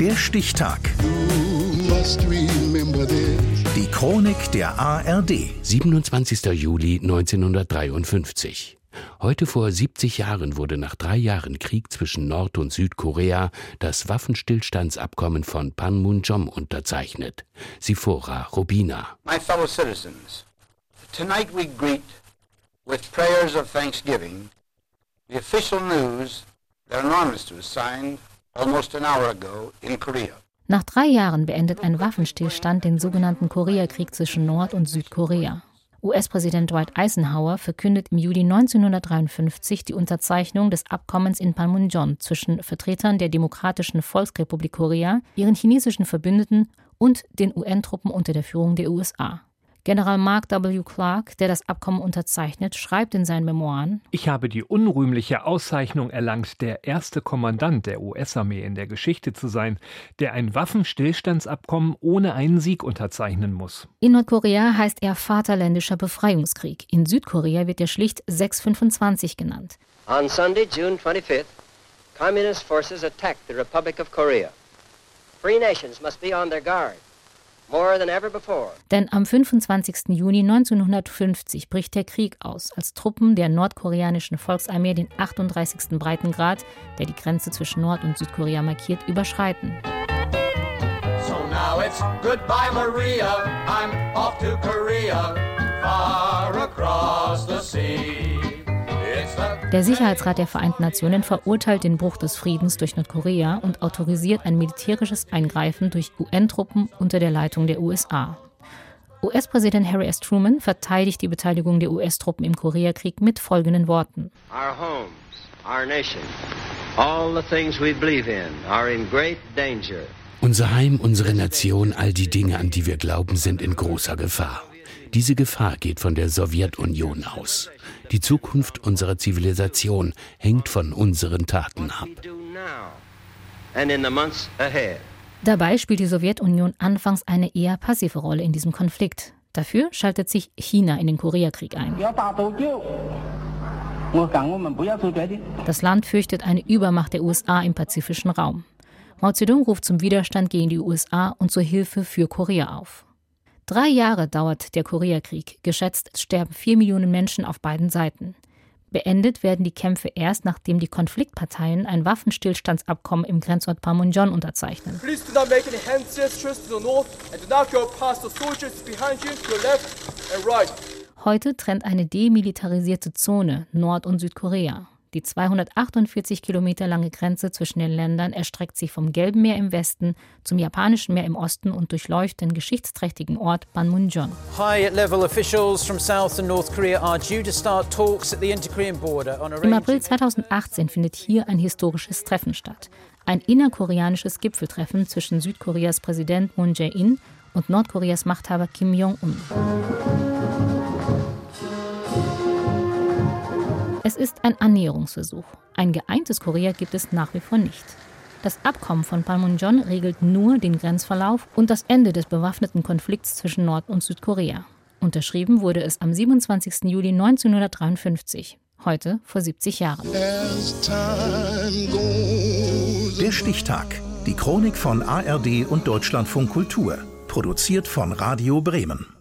Der Stichtag. Die Chronik der ARD. 27. Juli 1953. Heute vor 70 Jahren wurde nach drei Jahren Krieg zwischen Nord- und Südkorea das Waffenstillstandsabkommen von Panmunjom unterzeichnet. Sifora Robina. My fellow citizens, tonight we greet with prayers of thanksgiving the official news that an armistice signed Nach drei Jahren beendet ein Waffenstillstand den sogenannten Koreakrieg zwischen Nord- und Südkorea. US-Präsident Dwight Eisenhower verkündet im Juli 1953 die Unterzeichnung des Abkommens in Panmunjom zwischen Vertretern der Demokratischen Volksrepublik Korea, ihren chinesischen Verbündeten und den UN-Truppen unter der Führung der USA. General Mark W. Clark, der das Abkommen unterzeichnet, schreibt in seinen Memoiren: Ich habe die unrühmliche Auszeichnung erlangt, der erste Kommandant der US-Armee in der Geschichte zu sein, der ein Waffenstillstandsabkommen ohne einen Sieg unterzeichnen muss. In Nordkorea heißt er Vaterländischer Befreiungskrieg. In Südkorea wird er schlicht 625 genannt. On Sunday, June 25th, communist forces attacked the Republic of Korea. Free nations must be on their guard. Denn am 25. Juni 1950 bricht der Krieg aus, als Truppen der nordkoreanischen Volksarmee den 38. Breitengrad, der die Grenze zwischen Nord- und Südkorea markiert, überschreiten. So now it's goodbye Maria, I'm off to Korea, far across the sea. Der Sicherheitsrat der Vereinten Nationen verurteilt den Bruch des Friedens durch Nordkorea und autorisiert ein militärisches Eingreifen durch UN-Truppen unter der Leitung der USA. US-Präsident Harry S. Truman verteidigt die Beteiligung der US-Truppen im Koreakrieg mit folgenden Worten. Our homes, our nation, all the things we believe in are in great danger. Unser Heim, unsere Nation, all die Dinge, an die wir glauben, sind in großer Gefahr. Diese Gefahr geht von der Sowjetunion aus. Die Zukunft unserer Zivilisation hängt von unseren Taten ab. Dabei spielt die Sowjetunion anfangs eine eher passive Rolle in diesem Konflikt. Dafür schaltet sich China in den Koreakrieg ein. Das Land fürchtet eine Übermacht der USA im pazifischen Raum. Mao Zedong ruft zum Widerstand gegen die USA und zur Hilfe für Korea auf. Drei Jahre dauert der Koreakrieg. Geschätzt sterben vier Millionen Menschen auf beiden Seiten. Beendet werden die Kämpfe erst, nachdem die Konfliktparteien ein Waffenstillstandsabkommen im Grenzort Panmunjom unterzeichnen. Heute trennt eine demilitarisierte Zone Nord- und Südkorea. Die 248 Kilometer lange Grenze zwischen den Ländern erstreckt sich vom Gelben Meer im Westen zum Japanischen Meer im Osten und durchläuft den geschichtsträchtigen Ort Panmunjom. Im April 2018 findet hier ein historisches Treffen statt. Ein innerkoreanisches Gipfeltreffen zwischen Südkoreas Präsident Moon Jae-in und Nordkoreas Machthaber Kim Jong-un. Es ist ein Annäherungsversuch. Ein geeintes Korea gibt es nach wie vor nicht. Das Abkommen von Panmunjom regelt nur den Grenzverlauf und das Ende des bewaffneten Konflikts zwischen Nord- und Südkorea. Unterschrieben wurde es am 27. Juli 1953, heute vor 70 Jahren. Der Stichtag. Die Chronik von ARD und Deutschlandfunk Kultur. Produziert von Radio Bremen.